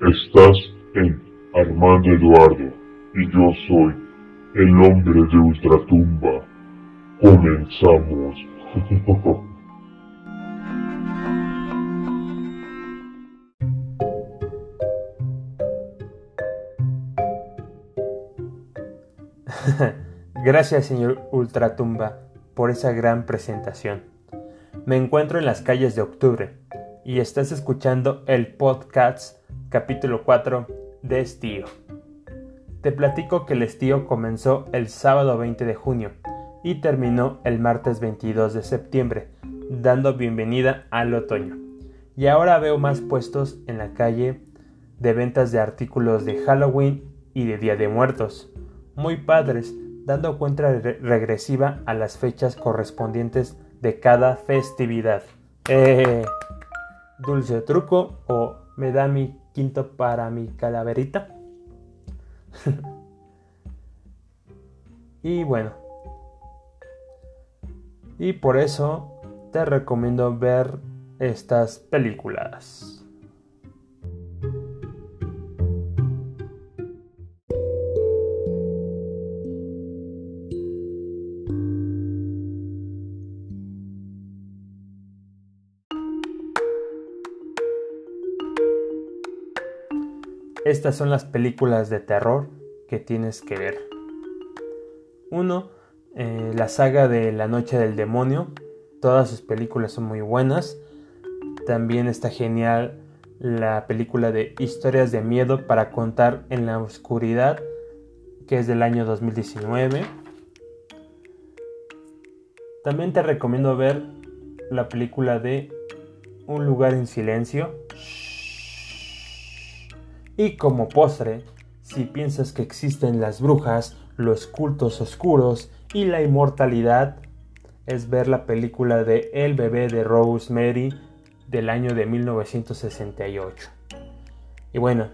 Estás en Armando Eduardo y yo soy el hombre de Ultratumba. Comenzamos. Gracias, señor Ultratumba, por esa gran presentación. Me encuentro en las calles de octubre y estás escuchando el podcast capítulo 4 de Estío. Te platico que el estío comenzó el sábado 20 de junio y terminó el martes 22 de septiembre, dando bienvenida al otoño. Y ahora veo más puestos en la calle de ventas de artículos de Halloween y de Día de Muertos, muy padres, dando cuenta regresiva a las fechas correspondientes de cada festividad. Eh, dulce truco o me da mi quinto para mi calaverita. y bueno. Y por eso te recomiendo ver estas películas. Estas son las películas de terror que tienes que ver. Uno, eh, la saga de La Noche del Demonio. Todas sus películas son muy buenas. También está genial la película de Historias de Miedo para contar en la oscuridad, que es del año 2019. También te recomiendo ver la película de Un lugar en silencio y como postre, si piensas que existen las brujas, los cultos oscuros y la inmortalidad, es ver la película de El bebé de Rosemary del año de 1968. Y bueno,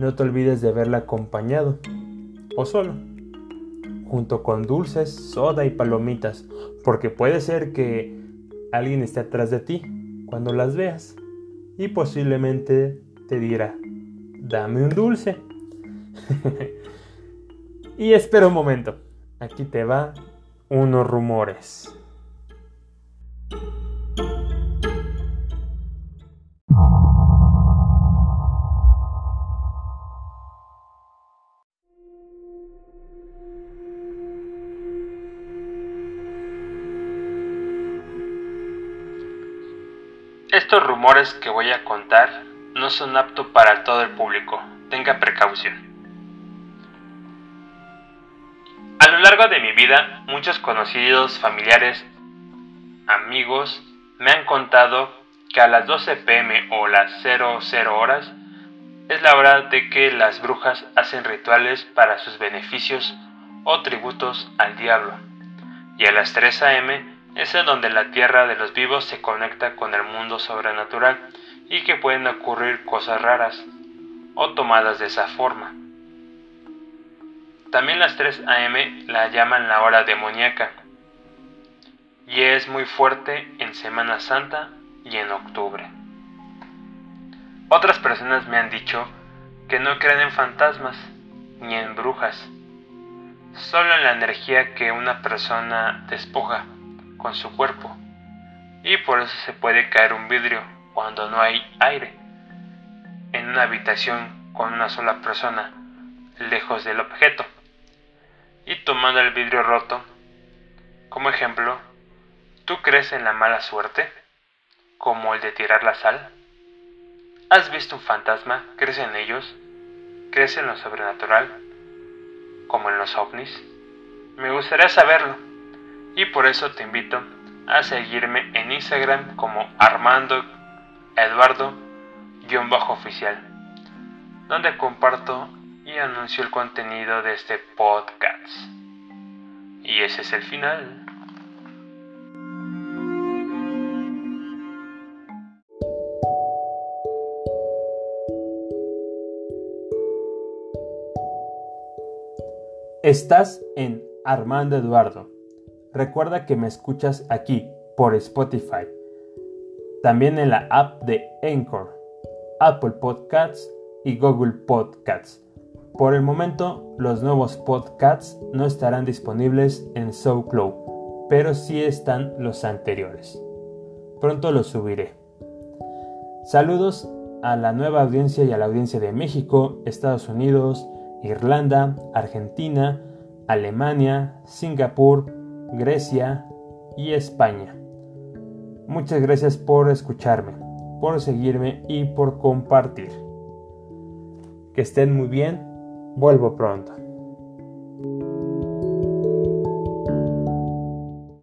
no te olvides de verla acompañado o solo, junto con dulces, soda y palomitas, porque puede ser que alguien esté atrás de ti cuando las veas y posiblemente te dirá, dame un dulce. y espera un momento, aquí te va unos rumores. Estos rumores que voy a contar no son aptos para todo el público. Tenga precaución. A lo largo de mi vida, muchos conocidos, familiares, amigos me han contado que a las 12 pm o las 00 horas es la hora de que las brujas hacen rituales para sus beneficios o tributos al diablo. Y a las 3 am es en donde la tierra de los vivos se conecta con el mundo sobrenatural y que pueden ocurrir cosas raras o tomadas de esa forma. También las 3 am la llaman la hora demoníaca y es muy fuerte en Semana Santa y en octubre. Otras personas me han dicho que no creen en fantasmas ni en brujas, solo en la energía que una persona despoja con su cuerpo y por eso se puede caer un vidrio cuando no hay aire. En una habitación con una sola persona, lejos del objeto. Y tomando el vidrio roto, como ejemplo, ¿tú crees en la mala suerte? Como el de tirar la sal. ¿Has visto un fantasma? ¿Crees en ellos? ¿Crees en lo sobrenatural? Como en los ovnis. Me gustaría saberlo. Y por eso te invito a seguirme en Instagram como Armando Eduardo-oficial, donde comparto y anuncio el contenido de este podcast. Y ese es el final. Estás en Armando Eduardo. Recuerda que me escuchas aquí por Spotify también en la app de Anchor, Apple Podcasts y Google Podcasts. Por el momento, los nuevos podcasts no estarán disponibles en SoundCloud, pero sí están los anteriores. Pronto los subiré. Saludos a la nueva audiencia y a la audiencia de México, Estados Unidos, Irlanda, Argentina, Alemania, Singapur, Grecia y España. Muchas gracias por escucharme, por seguirme y por compartir. Que estén muy bien, vuelvo pronto.